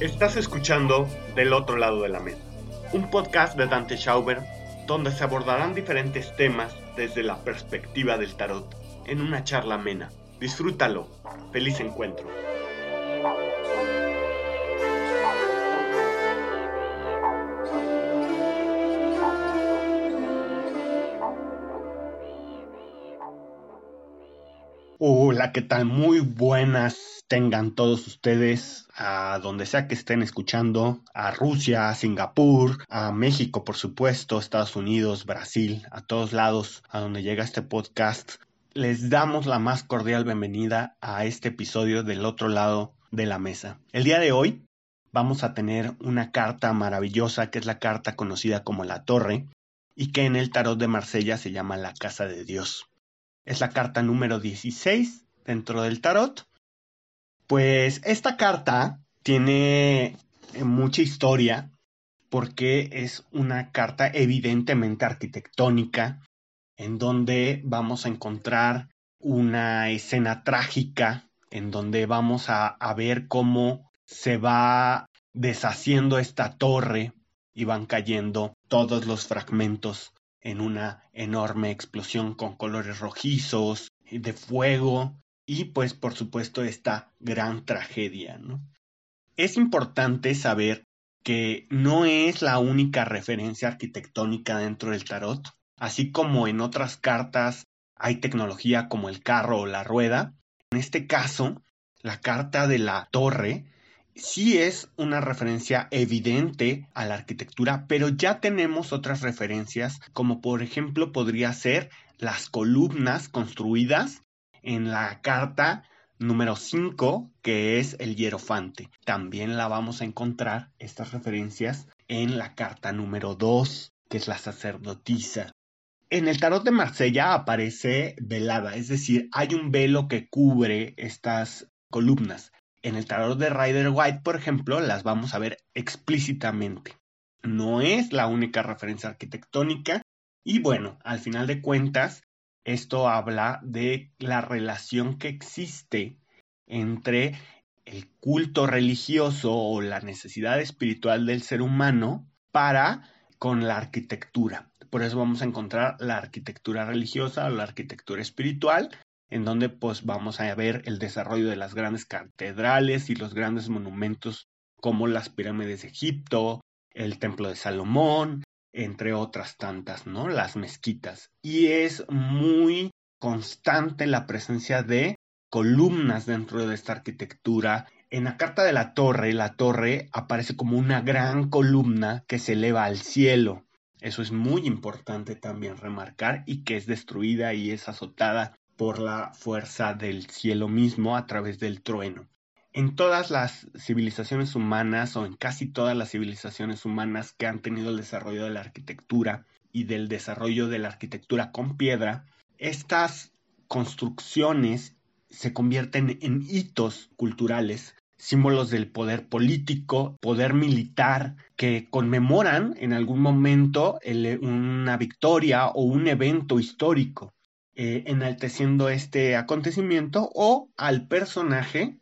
Estás escuchando Del otro lado de la mesa, un podcast de Dante Schauber donde se abordarán diferentes temas desde la perspectiva del tarot en una charla amena. Disfrútalo. Feliz encuentro. Hola, ¿qué tal? Muy buenas tengan todos ustedes, a donde sea que estén escuchando, a Rusia, a Singapur, a México, por supuesto, Estados Unidos, Brasil, a todos lados, a donde llega este podcast. Les damos la más cordial bienvenida a este episodio del otro lado de la mesa. El día de hoy vamos a tener una carta maravillosa que es la carta conocida como la Torre y que en el tarot de Marsella se llama la Casa de Dios es la carta número 16 dentro del tarot. Pues esta carta tiene eh, mucha historia porque es una carta evidentemente arquitectónica en donde vamos a encontrar una escena trágica en donde vamos a, a ver cómo se va deshaciendo esta torre y van cayendo todos los fragmentos en una enorme explosión con colores rojizos, de fuego y pues por supuesto esta gran tragedia. ¿no? Es importante saber que no es la única referencia arquitectónica dentro del tarot, así como en otras cartas hay tecnología como el carro o la rueda. En este caso, la carta de la torre sí es una referencia evidente a la arquitectura, pero ya tenemos otras referencias, como por ejemplo podría ser las columnas construidas en la carta número 5, que es el hierofante. También la vamos a encontrar, estas referencias, en la carta número 2, que es la sacerdotisa. En el tarot de Marsella aparece velada, es decir, hay un velo que cubre estas columnas. En el tarot de Rider White, por ejemplo, las vamos a ver explícitamente. No es la única referencia arquitectónica y bueno, al final de cuentas, esto habla de la relación que existe entre el culto religioso o la necesidad espiritual del ser humano para con la arquitectura. Por eso vamos a encontrar la arquitectura religiosa o la arquitectura espiritual en donde pues vamos a ver el desarrollo de las grandes catedrales y los grandes monumentos como las pirámides de Egipto, el templo de Salomón, entre otras tantas, ¿no? Las mezquitas. Y es muy constante la presencia de columnas dentro de esta arquitectura. En la carta de la torre, la torre aparece como una gran columna que se eleva al cielo. Eso es muy importante también remarcar y que es destruida y es azotada por la fuerza del cielo mismo a través del trueno. En todas las civilizaciones humanas o en casi todas las civilizaciones humanas que han tenido el desarrollo de la arquitectura y del desarrollo de la arquitectura con piedra, estas construcciones se convierten en hitos culturales, símbolos del poder político, poder militar, que conmemoran en algún momento una victoria o un evento histórico. Eh, enalteciendo este acontecimiento o al personaje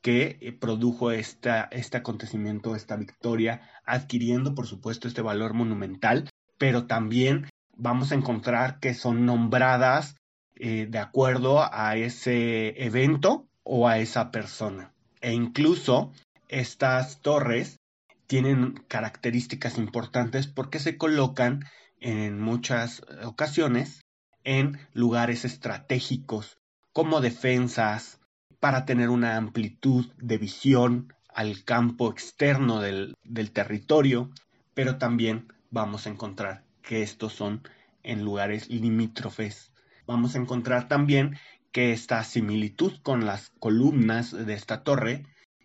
que eh, produjo esta, este acontecimiento, esta victoria, adquiriendo por supuesto este valor monumental, pero también vamos a encontrar que son nombradas eh, de acuerdo a ese evento o a esa persona. E incluso estas torres tienen características importantes porque se colocan en muchas ocasiones en lugares estratégicos como defensas para tener una amplitud de visión al campo externo del, territorio, pero también vamos a encontrar que estos son en lugares limítrofes. Vamos a encontrar también que esta similitud con las columnas de esta torre,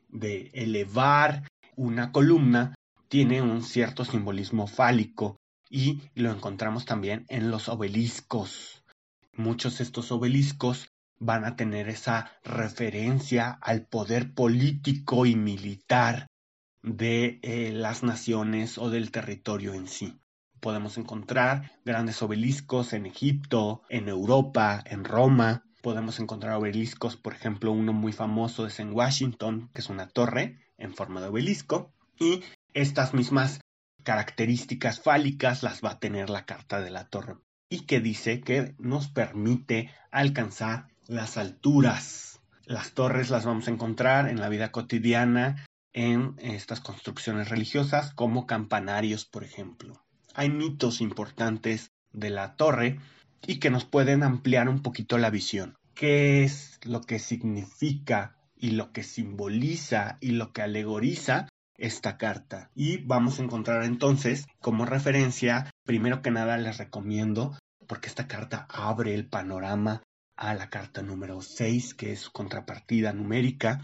de elevar una columna, tiene un cierto simbolismo fálico y lo encontramos también en los obeliscos. Muchos de estos obeliscos van a tener esa referencia al poder político y militar de eh, las naciones o del territorio en sí. podemos encontrar grandes obeliscos en Egipto, en Europa, en Roma. Podemos encontrar obeliscos, por ejemplo, uno muy famoso es en Washington, que es una torre en forma de obelisco. Y estas mismas características fálicas las va a tener la carta de la torre y que dice que nos permite alcanzar las alturas. Las torres las vamos a encontrar en la vida cotidiana en estas construcciones religiosas como campanarios, por ejemplo. Hay mitos importantes de la torre y que nos pueden ampliar un poquito la visión. ¿Qué es lo que significa y lo que simboliza y lo que alegoriza esta carta. Y vamos a encontrar entonces como referencia, primero que nada les recomiendo, porque esta carta abre el panorama a la carta número 6, que es su contrapartida numérica,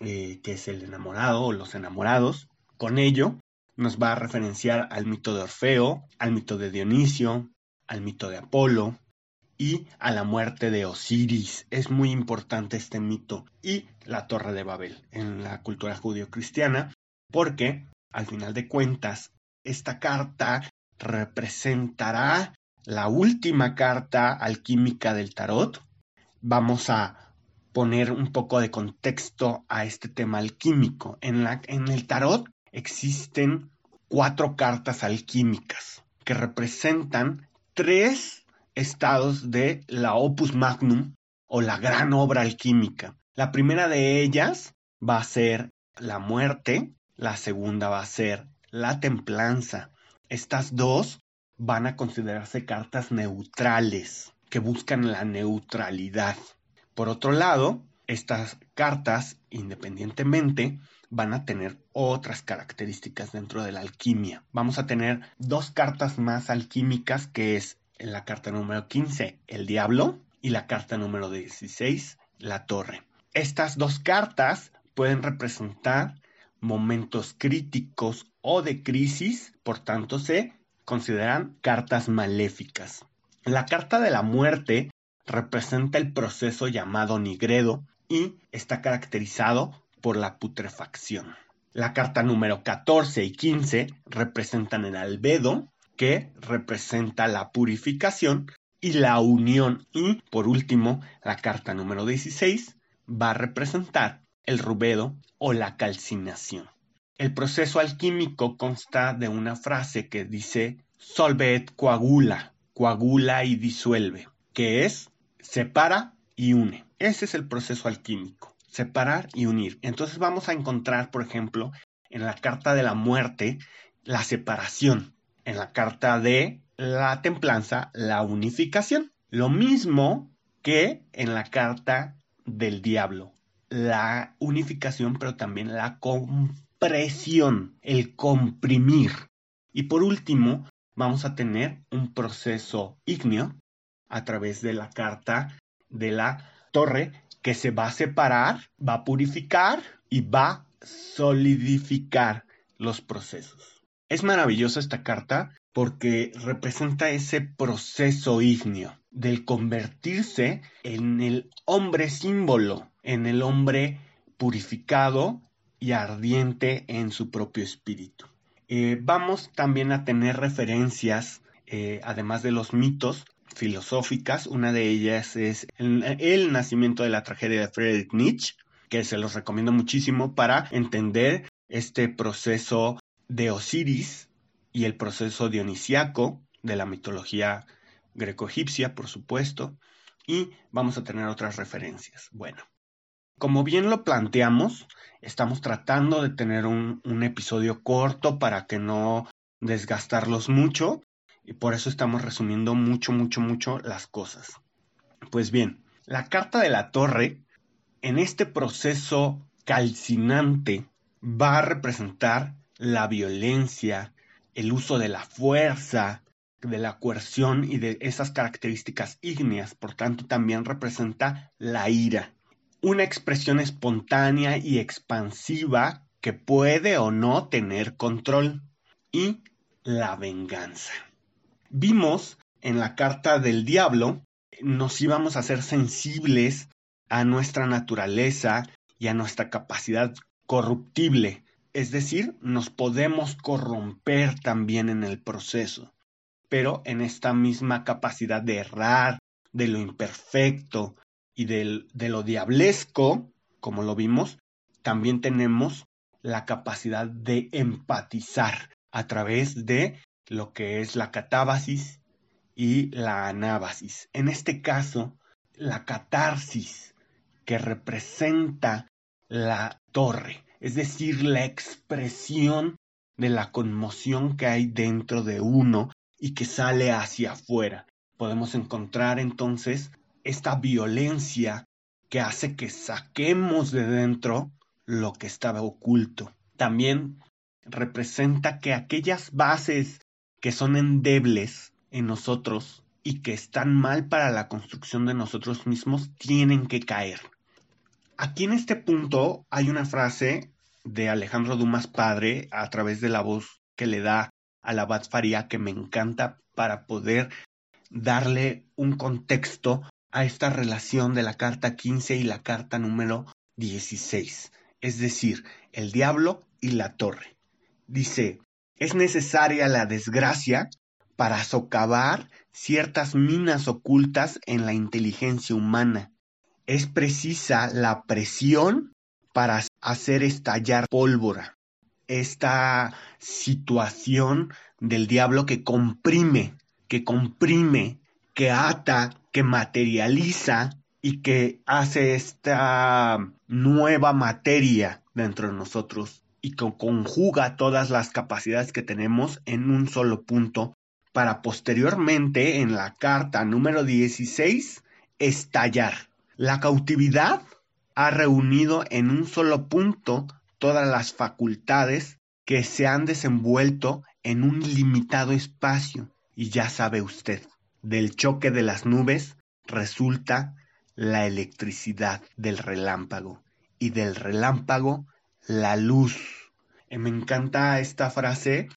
eh, que es el enamorado o los enamorados. Con ello nos va a referenciar al mito de Orfeo, al mito de Dionisio, al mito de Apolo y a la muerte de Osiris. Es muy importante este mito y la Torre de Babel en la cultura judío-cristiana porque al final de cuentas esta carta representará la última carta alquímica del tarot. Vamos a poner un poco de contexto a este tema alquímico. En, el tarot existen cuatro cartas alquímicas que representan tres estados de la opus magnum o la gran obra alquímica. La primera de ellas va a ser la muerte, la segunda va a ser la templanza. Estas dos van a considerarse cartas neutrales que buscan la neutralidad. Por otro lado, estas cartas, independientemente, van a tener otras características dentro de la alquimia. Vamos a tener dos cartas más alquímicas, que es la carta número 15, el diablo, y la carta número 16, la torre. Estas dos cartas pueden representar momentos críticos o de crisis, por tanto se consideran cartas maléficas. La carta de la muerte representa el proceso llamado nigredo y está caracterizado por la putrefacción. La carta número 14 y 15 representan el albedo, que representa la purificación y la unión. Y por último, la carta número 16 va a representar el rubedo o la calcinación. El proceso alquímico consta de una frase que dice solve coagula, coagula y disuelve, que es separa y une. Ese es el proceso alquímico, separar y unir. Entonces vamos a encontrar, por ejemplo, en la carta de la muerte, la separación. En la carta de la templanza, la unificación. Lo mismo que en la carta del diablo, la unificación, pero también la compresión, el comprimir. Y por último, vamos a tener un proceso ígneo a través de la carta de la torre que se va a separar, va a purificar y va a solidificar los procesos. Es maravillosa esta carta porque representa ese proceso ígneo del convertirse en el hombre símbolo en el hombre purificado y ardiente en su propio espíritu. Eh, vamos también a tener referencias, eh, además de los mitos, filosóficas. Una de ellas es el, nacimiento de la tragedia de Friedrich Nietzsche, que se los recomiendo muchísimo para entender este proceso de Osiris y el proceso dionisiaco de la mitología greco-egipcia, por supuesto. Y vamos a tener otras referencias. Bueno, como bien lo planteamos, estamos tratando de tener un, episodio corto para que no desgastarlos mucho y por eso estamos resumiendo mucho, mucho, mucho las cosas. Pues bien, la carta de la torre en este proceso calcinante va a representar la violencia, el uso de la fuerza, de la coerción y de esas características ígneas, por tanto también representa la ira una expresión espontánea y expansiva que puede o no tener control. Y la venganza. Vimos en la carta del diablo, nos íbamos a ser sensibles a nuestra naturaleza y a nuestra capacidad corruptible. Es decir, nos podemos corromper también en el proceso. pero en esta misma capacidad de errar, de lo imperfecto y de, de lo diablesco, como lo vimos, también tenemos la capacidad de empatizar a través de lo que es la catábasis y la anábasis. En este caso, la catarsis, que representa la torre, es decir, la expresión de la conmoción que hay dentro de uno y que sale hacia afuera. Podemos encontrar entonces esta violencia que hace que saquemos de dentro lo que estaba oculto. También representa que aquellas bases que son endebles en nosotros y que están mal para la construcción de nosotros mismos tienen que caer. Aquí en este punto hay una frase de Alejandro Dumas padre a través de la voz que le da a la Abad Faría que me encanta para poder darle un contexto a esta relación de la carta 15 y la carta número 16, es decir, el diablo y la torre. Dice, es necesaria la desgracia para socavar ciertas minas ocultas en la inteligencia humana. Es precisa la presión para hacer estallar pólvora. Esta situación del diablo que comprime, que comprime, que ata, que materializa y que hace esta nueva materia dentro de nosotros y que conjuga todas las capacidades que tenemos en un solo punto para posteriormente en la carta número 16 estallar. La cautividad ha reunido en un solo punto todas las facultades que se han desenvuelto en un limitado espacio. Y ya sabe usted, del choque de las nubes resulta la electricidad del relámpago y del relámpago la luz. Eh, me encanta esta frase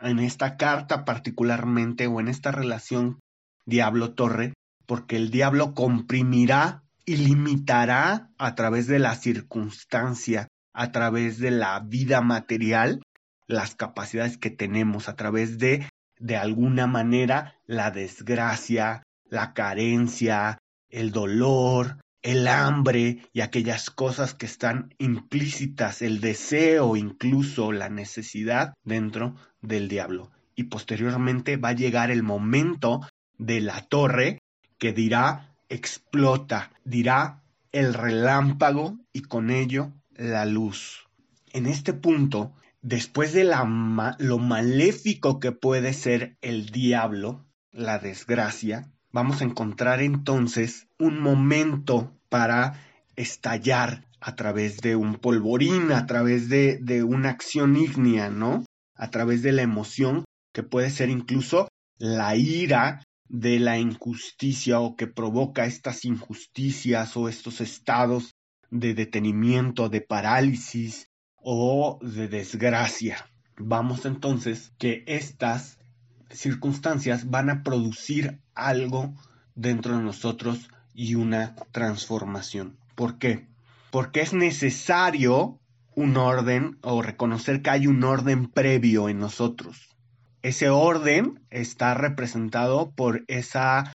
en esta carta particularmente o en esta relación diablo-torre, porque el diablo comprimirá y limitará a través de la circunstancia, a través de la vida material, las capacidades que tenemos, a través de, de alguna manera, la desgracia, la carencia, el dolor, el hambre y aquellas cosas que están implícitas, el deseo, incluso la necesidad dentro del diablo. Y posteriormente va a llegar el momento de la torre que dirá explota, dirá el relámpago y con ello la luz. En este punto, después de la lo maléfico que puede ser el diablo, la desgracia, vamos a encontrar entonces un momento para estallar a través de un polvorín, a través de, de una acción ígnea, ¿no? A través de la emoción que puede ser incluso la ira de la injusticia o que provoca estas injusticias o estos estados de detenimiento, de parálisis o de desgracia. Vamos entonces que estas circunstancias van a producir algo dentro de nosotros y una transformación. ¿Por qué? Porque es necesario un orden o reconocer que hay un orden previo en nosotros. Ese orden está representado por esa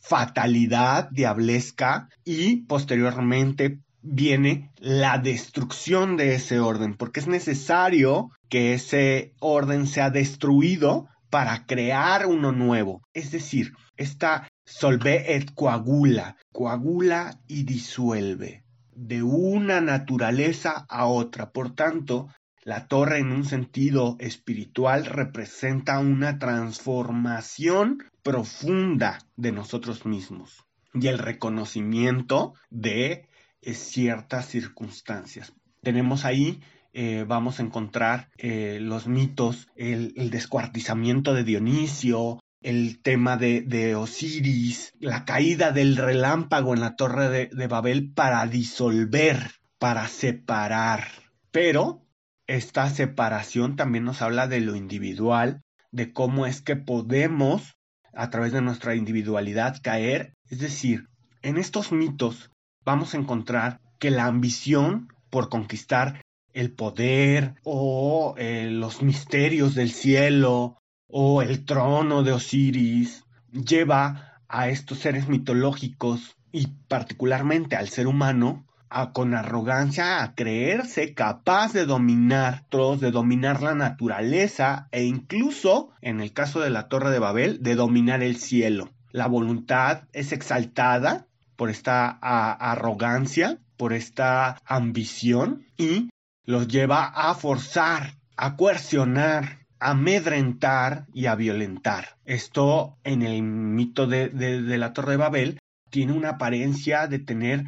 fatalidad diablesca y posteriormente viene la destrucción de ese orden, porque es necesario que ese orden sea destruido para crear uno nuevo. Es decir, esta solve et coagula, coagula y disuelve de una naturaleza a otra. Por tanto, la torre en un sentido espiritual representa una transformación profunda de nosotros mismos y el reconocimiento de eh, ciertas circunstancias. Tenemos ahí, eh, vamos a encontrar eh, los mitos, el, descuartizamiento de Dionisio, el tema de, Osiris, la caída del relámpago en la torre de Babel para disolver, para separar. Pero esta separación también nos habla de lo individual, de cómo es que podemos, a través de nuestra individualidad, caer. Es decir, en estos mitos vamos a encontrar que la ambición por conquistar el poder o eh, los misterios del cielo o el trono de Osiris, lleva a estos seres mitológicos y particularmente al ser humano a, con arrogancia a creerse capaz de dominar todos, de dominar la naturaleza e incluso, en el caso de la Torre de Babel, de dominar el cielo. La voluntad es exaltada por esta arrogancia, por esta ambición y los lleva a forzar, a coercionar, a amedrentar y a violentar. Esto en el mito de, de la Torre de Babel tiene una apariencia de tener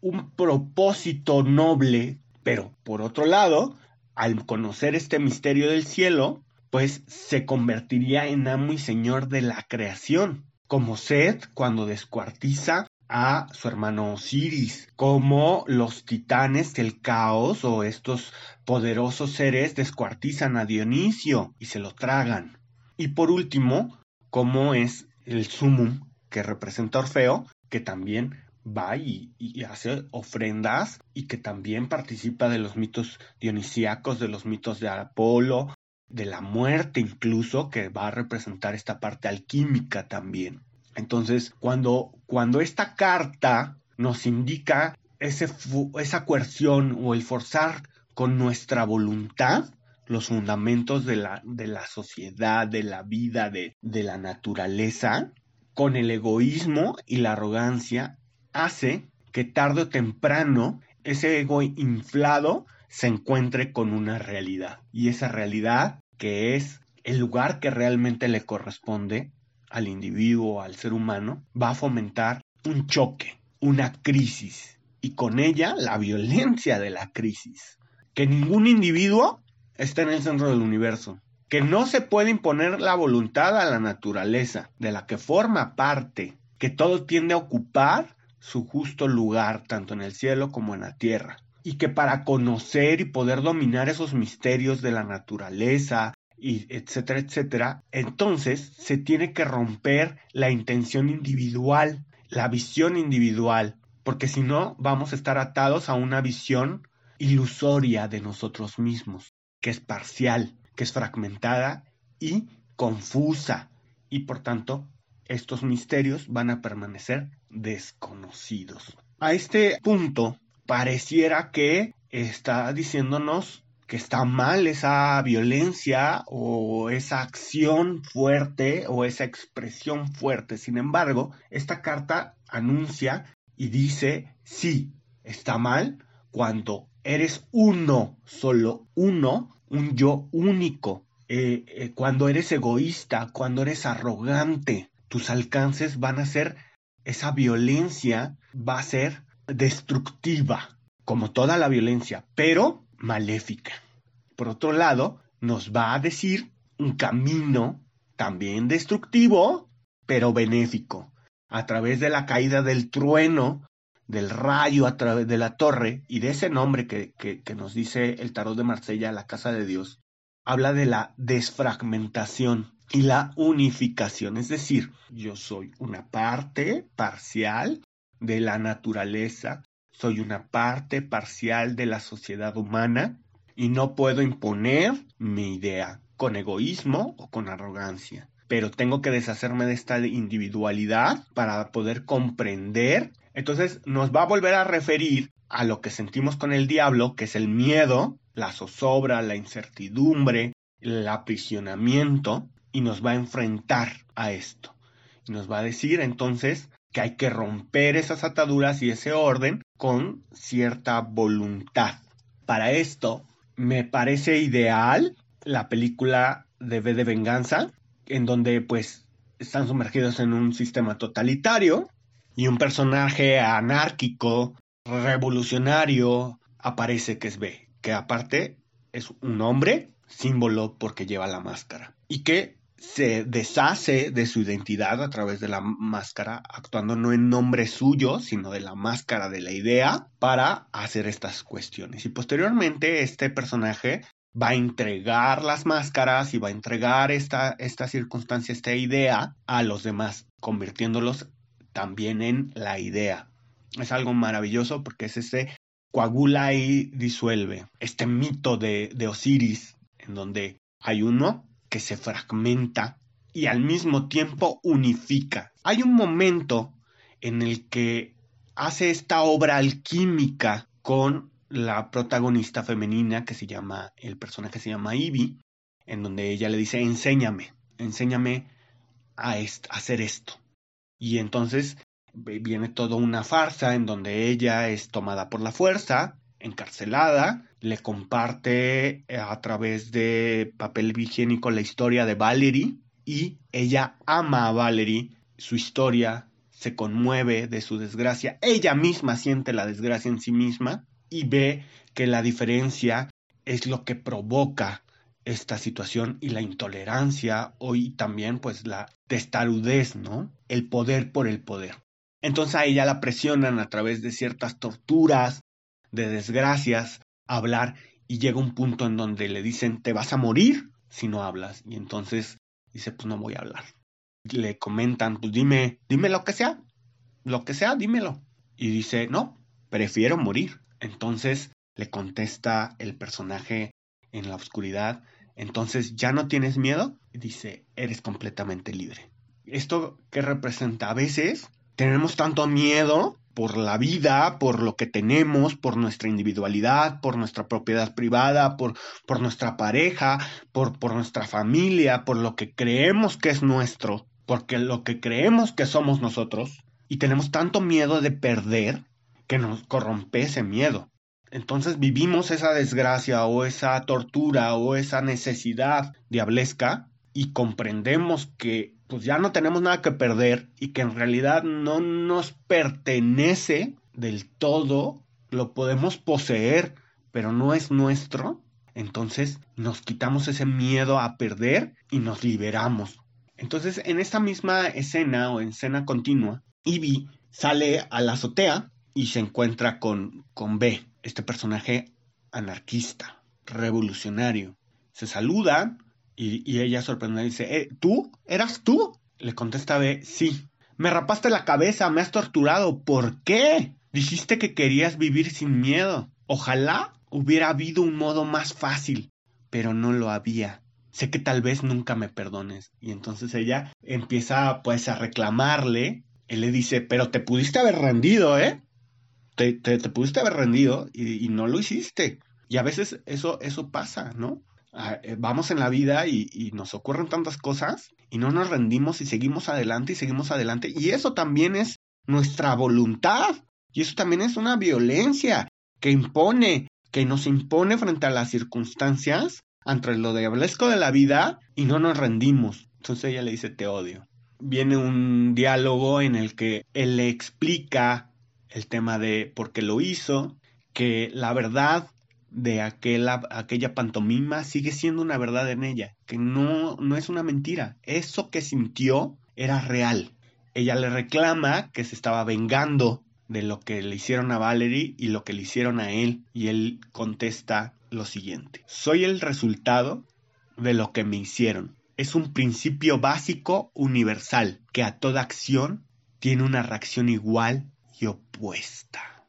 un propósito noble, pero por otro lado, al conocer este misterio del cielo, pues se convertiría en amo y señor de la creación, como Seth cuando descuartiza a su hermano Osiris, como los titanes del caos o estos poderosos seres descuartizan a Dionisio y se lo tragan. Y por último, como es el sumum que representa Orfeo, que también va y, hace ofrendas y que también participa de los mitos dionisíacos, de los mitos de Apolo, de la muerte incluso, que va a representar esta parte alquímica también. Entonces, cuando, cuando esta carta nos indica ese, esa coerción o el forzar con nuestra voluntad los fundamentos de la, de la sociedad, de la vida, de, de la naturaleza, con el egoísmo y la arrogancia, hace que tarde o temprano ese ego inflado se encuentre con una realidad. Y esa realidad que es el lugar que realmente le corresponde al individuo, al ser humano, va a fomentar un choque, una crisis y con ella la violencia de la crisis. Que ningún individuo está en el centro del universo, que no se puede imponer la voluntad a la naturaleza de la que forma parte, que todo tiende a ocupar su justo lugar tanto en el cielo como en la tierra, y que para conocer y poder dominar esos misterios de la naturaleza, y etcétera, etcétera, entonces se tiene que romper la intención individual, la visión individual, porque si no vamos a estar atados a una visión ilusoria de nosotros mismos, que es parcial, que es fragmentada y confusa, y por tanto estos misterios van a permanecer desconocidos. A este punto, pareciera que está diciéndonos que está mal esa violencia o esa acción fuerte o esa expresión fuerte. Sin embargo, esta carta anuncia y dice, sí, está mal cuando eres uno, solo uno, un yo único, eh, eh, cuando eres egoísta, cuando eres arrogante, tus alcances van a ser, esa violencia va a ser destructiva, como toda la violencia, pero maléfica. Por otro lado, nos va a decir un camino también destructivo, pero benéfico, a través de la caída del trueno, del rayo a través de la torre y de ese nombre que, que, nos dice el tarot de Marsella, la casa de Dios, habla de la desfragmentación y la unificación, es decir, yo soy una parte parcial de la naturaleza, soy una parte parcial de la sociedad humana y no puedo imponer mi idea con egoísmo o con arrogancia. Pero tengo que deshacerme de esta individualidad para poder comprender. Entonces nos va a volver a referir a lo que sentimos con el diablo, que es el miedo, la zozobra, la incertidumbre, el aprisionamiento, y nos va a enfrentar a esto. Y nos va a decir entonces que hay que romper esas ataduras y ese orden con cierta voluntad. Para esto me parece ideal la película de V de Venganza, en donde pues están sumergidos en un sistema totalitario y un personaje anárquico, revolucionario, aparece que es B, que aparte es un hombre, símbolo porque lleva la máscara, y que se deshace de su identidad a través de la máscara, actuando no en nombre suyo, sino de la máscara de la idea, para hacer estas cuestiones. Y posteriormente este personaje va a entregar las máscaras y va a entregar esta, esta circunstancia, esta idea a los demás, convirtiéndolos también en la idea. Es algo maravilloso porque es ese coagula y disuelve este mito de, de Osiris, en donde hay uno que se fragmenta y al mismo tiempo unifica. Hay un momento en el que hace esta obra alquímica con la protagonista femenina que se llama, el personaje se llama Ivy, en donde ella le dice, enséñame, enséñame a, hacer esto. Y entonces viene toda una farsa en donde ella es tomada por la fuerza, encarcelada, le comparte eh, a través de papel higiénico la historia de Valerie y ella ama a Valerie, su historia se conmueve de su desgracia, ella misma siente la desgracia en sí misma y ve que la diferencia es lo que provoca esta situación y la intolerancia hoy también pues la testarudez, ¿no? El poder por el poder. Entonces a ella la presionan a través de ciertas torturas, de desgracias, hablar y llega un punto en donde le dicen te vas a morir si no hablas y entonces dice pues no voy a hablar. Le comentan pues dime, dime lo que sea, lo que sea, dímelo. Y dice no, prefiero morir. Entonces le contesta el personaje en la oscuridad, entonces ya no tienes miedo, y dice, eres completamente libre. ¿Esto qué representa? A veces tenemos tanto miedo por la vida, por lo que tenemos, por nuestra individualidad, por nuestra propiedad privada, por, por nuestra pareja, por, por nuestra familia, por lo que creemos que es nuestro, porque lo que creemos que somos nosotros, y tenemos tanto miedo de perder que nos corrompe ese miedo. Entonces vivimos esa desgracia o esa tortura o esa necesidad diablesca y comprendemos que pues ya no tenemos nada que perder y que en realidad no nos pertenece del todo, lo podemos poseer, pero no es nuestro. Entonces nos quitamos ese miedo a perder y nos liberamos. Entonces en esta misma escena o escena continua, Ivy sale a la azotea y se encuentra con, con B, este personaje anarquista, revolucionario. Se saludan y, ella sorprendida dice, eh, ¿tú? ¿Eras tú? Le contesta B, sí. Me rapaste la cabeza, me has torturado. ¿Por qué? Dijiste que querías vivir sin miedo. Ojalá hubiera habido un modo más fácil, pero no lo había. Sé que tal vez nunca me perdones. Y entonces ella empieza pues a reclamarle. Él le dice, pero te pudiste haber rendido, ¿eh? te, pudiste haber rendido y, no lo hiciste. Y a veces eso, eso pasa, ¿no? Ah, eh, vamos en la vida y, nos ocurren tantas cosas y no nos rendimos y seguimos adelante y seguimos adelante. Y eso también es nuestra voluntad. Y eso también es una violencia que impone, que nos impone frente a las circunstancias, ante lo diablesco de la vida, y no nos rendimos. Entonces ella le dice, te odio. Viene un diálogo en el que él le explica el tema de por qué lo hizo, que la verdad de aquella, pantomima sigue siendo una verdad en ella, que no, no es una mentira. Eso que sintió era real. Ella le reclama que se estaba vengando de lo que le hicieron a Valerie y lo que le hicieron a él, y él contesta lo siguiente. Soy el resultado de lo que me hicieron. Es un principio básico universal que a toda acción tiene una reacción igual opuesta.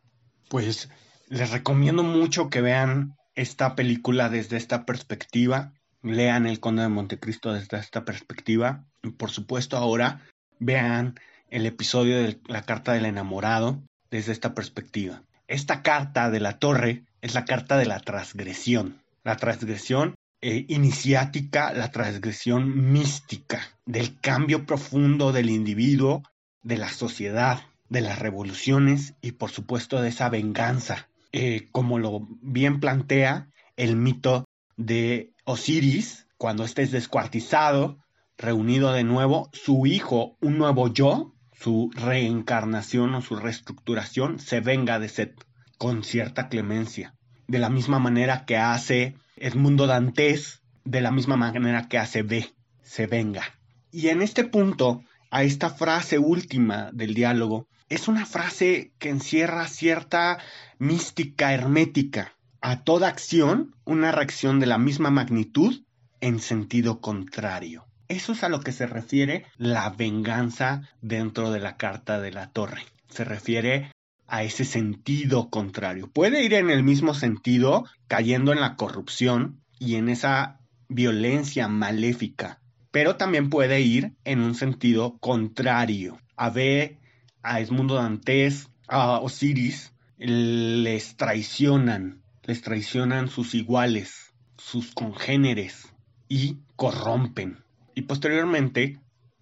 Pues les recomiendo mucho que vean esta película desde esta perspectiva, lean El Conde de Montecristo desde esta perspectiva y por supuesto ahora vean el episodio de la carta del enamorado desde esta perspectiva. Esta carta de la torre es la carta de la transgresión, la transgresión eh, iniciática, la transgresión mística, del cambio profundo del individuo, de la sociedad, de las revoluciones y por supuesto de esa venganza, eh, como lo bien plantea el mito de Osiris, cuando este es descuartizado, reunido de nuevo, su hijo, un nuevo yo, su reencarnación o su reestructuración, se venga de Set con cierta clemencia. De la misma manera que hace Edmundo Dantes, de la misma manera que hace B, se venga. Y en este punto, a esta frase última del diálogo, es una frase que encierra cierta mística hermética. A toda acción, una reacción de la misma magnitud en sentido contrario. Eso es a lo que se refiere la venganza dentro de la carta de la torre. Se refiere a ese sentido contrario. Puede ir en el mismo sentido, cayendo en la corrupción y en esa violencia maléfica, pero también puede ir en un sentido contrario. A B, a Esmundo Dantes, a Osiris, les traicionan, les traicionan sus iguales, sus congéneres y corrompen. Y posteriormente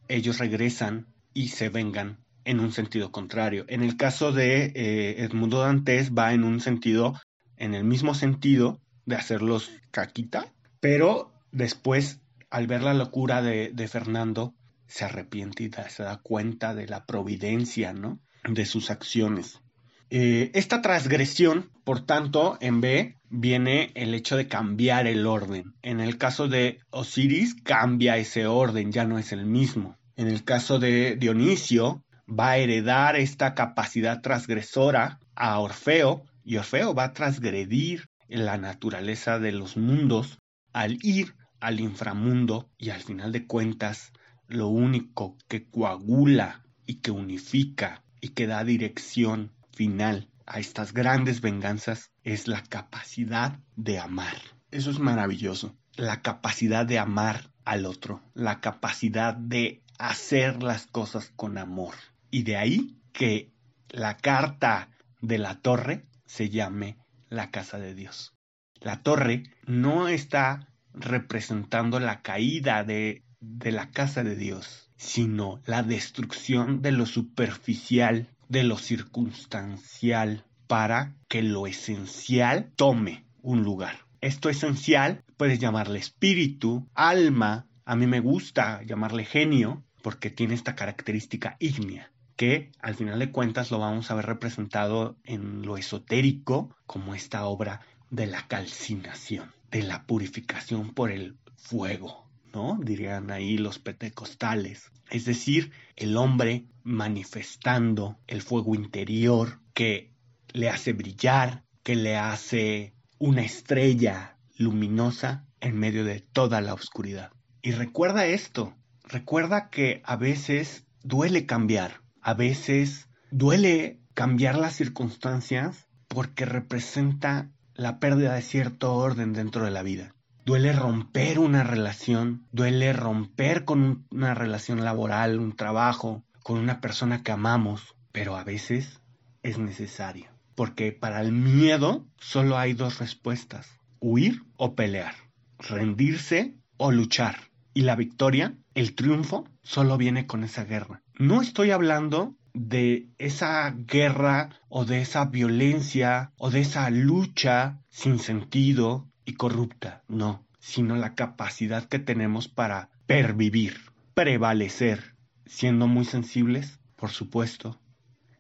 ellos regresan y se vengan en un sentido contrario. En el caso de eh, Edmundo Dantes va en un sentido, en el mismo sentido de hacerlos caquita, pero después, al ver la locura de, Fernando, se arrepiente y se da cuenta de la providencia, ¿no? De sus acciones. Eh, esta transgresión, por tanto, en B viene el hecho de cambiar el orden. En el caso de Osiris, cambia ese orden, ya no es el mismo. En el caso de Dionisio, va a heredar esta capacidad transgresora a Orfeo y Orfeo va a transgredir la naturaleza de los mundos al ir al inframundo y al final de cuentas lo único que coagula y que unifica y que da dirección final a estas grandes venganzas es la capacidad de amar. Eso es maravilloso. La capacidad de amar al otro, la capacidad de hacer las cosas con amor. Y de ahí que la carta de la torre se llame la casa de Dios. La torre no está representando la caída de, de la casa de Dios, sino la destrucción de lo superficial, de lo circunstancial, para que lo esencial tome un lugar. Esto esencial puedes llamarle espíritu, alma, a mí me gusta llamarle genio, porque tiene esta característica ígnea que al final de cuentas lo vamos a ver representado en lo esotérico como esta obra de la calcinación, de la purificación por el fuego, ¿no? Dirían ahí los pentecostales. Es decir, el hombre manifestando el fuego interior que le hace brillar, que le hace una estrella luminosa en medio de toda la oscuridad. Y recuerda esto, recuerda que a veces duele cambiar, a veces duele cambiar las circunstancias porque representa la pérdida de cierto orden dentro de la vida. Duele romper una relación, duele romper con una relación laboral, un trabajo, con una persona que amamos, pero a veces es necesario. Porque para el miedo solo hay dos respuestas, huir o pelear, rendirse o luchar. Y la victoria, el triunfo, solo viene con esa guerra. No estoy hablando de esa guerra o de esa violencia o de esa lucha sin sentido y corrupta, no, sino la capacidad que tenemos para pervivir, prevalecer, siendo muy sensibles, por supuesto,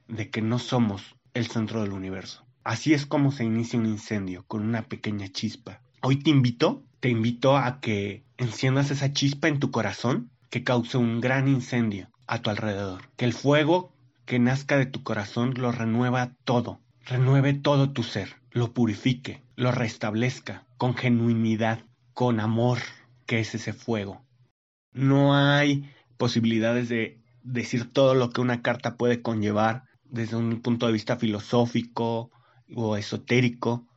de que no somos el centro del universo. Así es como se inicia un incendio, con una pequeña chispa. Hoy te invito, te invito a que enciendas esa chispa en tu corazón que cause un gran incendio a tu alrededor. Que el fuego que nazca de tu corazón lo renueva todo, renueve todo tu ser, lo purifique, lo restablezca con genuinidad, con amor, que es ese fuego. No hay posibilidades de decir todo lo que una carta puede conllevar desde un punto de vista filosófico o esotérico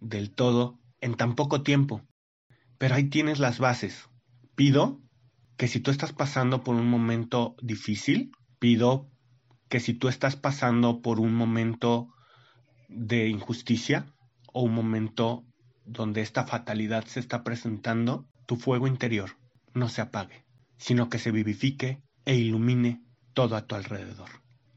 del todo en tan poco tiempo. Pero ahí tienes las bases. Pido que si tú estás pasando por un momento difícil, pido que si tú estás pasando por un momento de injusticia o un momento donde esta fatalidad se está presentando, tu fuego interior no se apague, sino que se vivifique e ilumine todo a tu alrededor.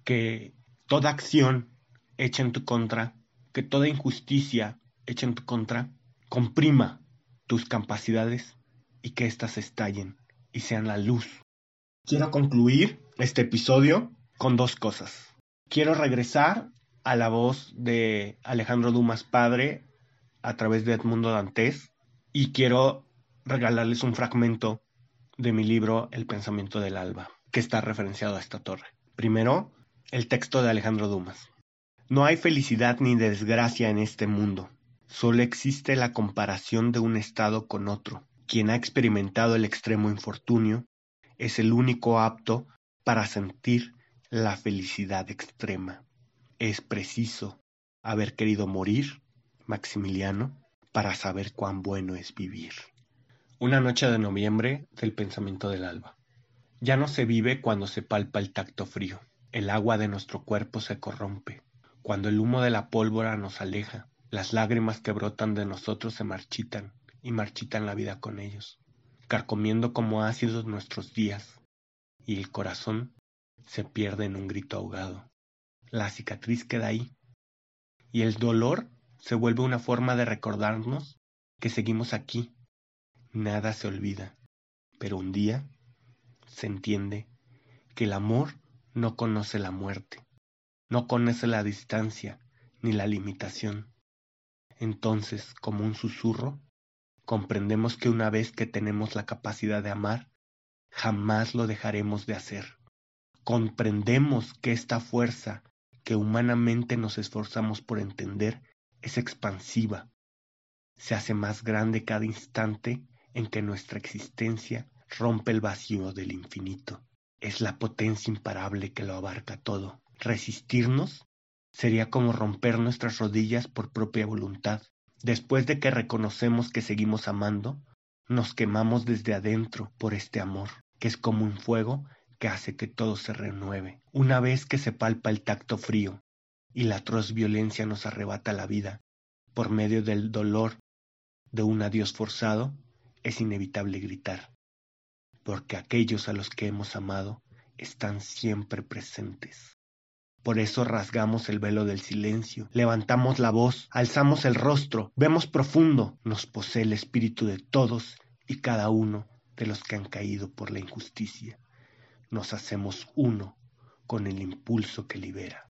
Que toda acción hecha en tu contra, que toda injusticia hecha en tu contra, comprima tus capacidades y que éstas estallen y sean la luz. Quiero concluir este episodio con dos cosas. Quiero regresar a la voz de Alejandro Dumas padre a través de Edmundo Dantes y quiero regalarles un fragmento de mi libro El pensamiento del alba, que está referenciado a esta torre. Primero, el texto de Alejandro Dumas. No hay felicidad ni desgracia en este mundo, solo existe la comparación de un estado con otro quien ha experimentado el extremo infortunio es el único apto para sentir la felicidad extrema. Es preciso haber querido morir, Maximiliano, para saber cuán bueno es vivir. Una noche de noviembre del pensamiento del alba. Ya no se vive cuando se palpa el tacto frío. El agua de nuestro cuerpo se corrompe. Cuando el humo de la pólvora nos aleja, las lágrimas que brotan de nosotros se marchitan y marchitan la vida con ellos, carcomiendo como ácidos nuestros días, y el corazón se pierde en un grito ahogado. La cicatriz queda ahí, y el dolor se vuelve una forma de recordarnos que seguimos aquí, Nada se olvida, pero un día se entiende que el amor no conoce la muerte, no conoce la distancia ni la limitación. Entonces, como un susurro, comprendemos que una vez que tenemos la capacidad de amar, jamás lo dejaremos de hacer. Comprendemos que esta fuerza que humanamente nos esforzamos por entender es expansiva, se hace más grande cada instante en que nuestra existencia rompe el vacío del infinito. Es la potencia imparable que lo abarca todo. Resistirnos sería como romper nuestras rodillas por propia voluntad. Después de que reconocemos que seguimos amando, nos quemamos desde adentro por este amor, que es como un fuego que hace que todo se renueve. Una vez que se palpa el tacto frío y la atroz violencia nos arrebata la vida por medio del dolor de un adiós forzado, es inevitable gritar, porque aquellos a los que hemos amado están siempre presentes. Por eso rasgamos el velo del silencio, levantamos la voz, alzamos el rostro, vemos profundo, nos posee el espíritu de todos y cada uno de los que han caído por la injusticia. Nos hacemos uno con el impulso que libera.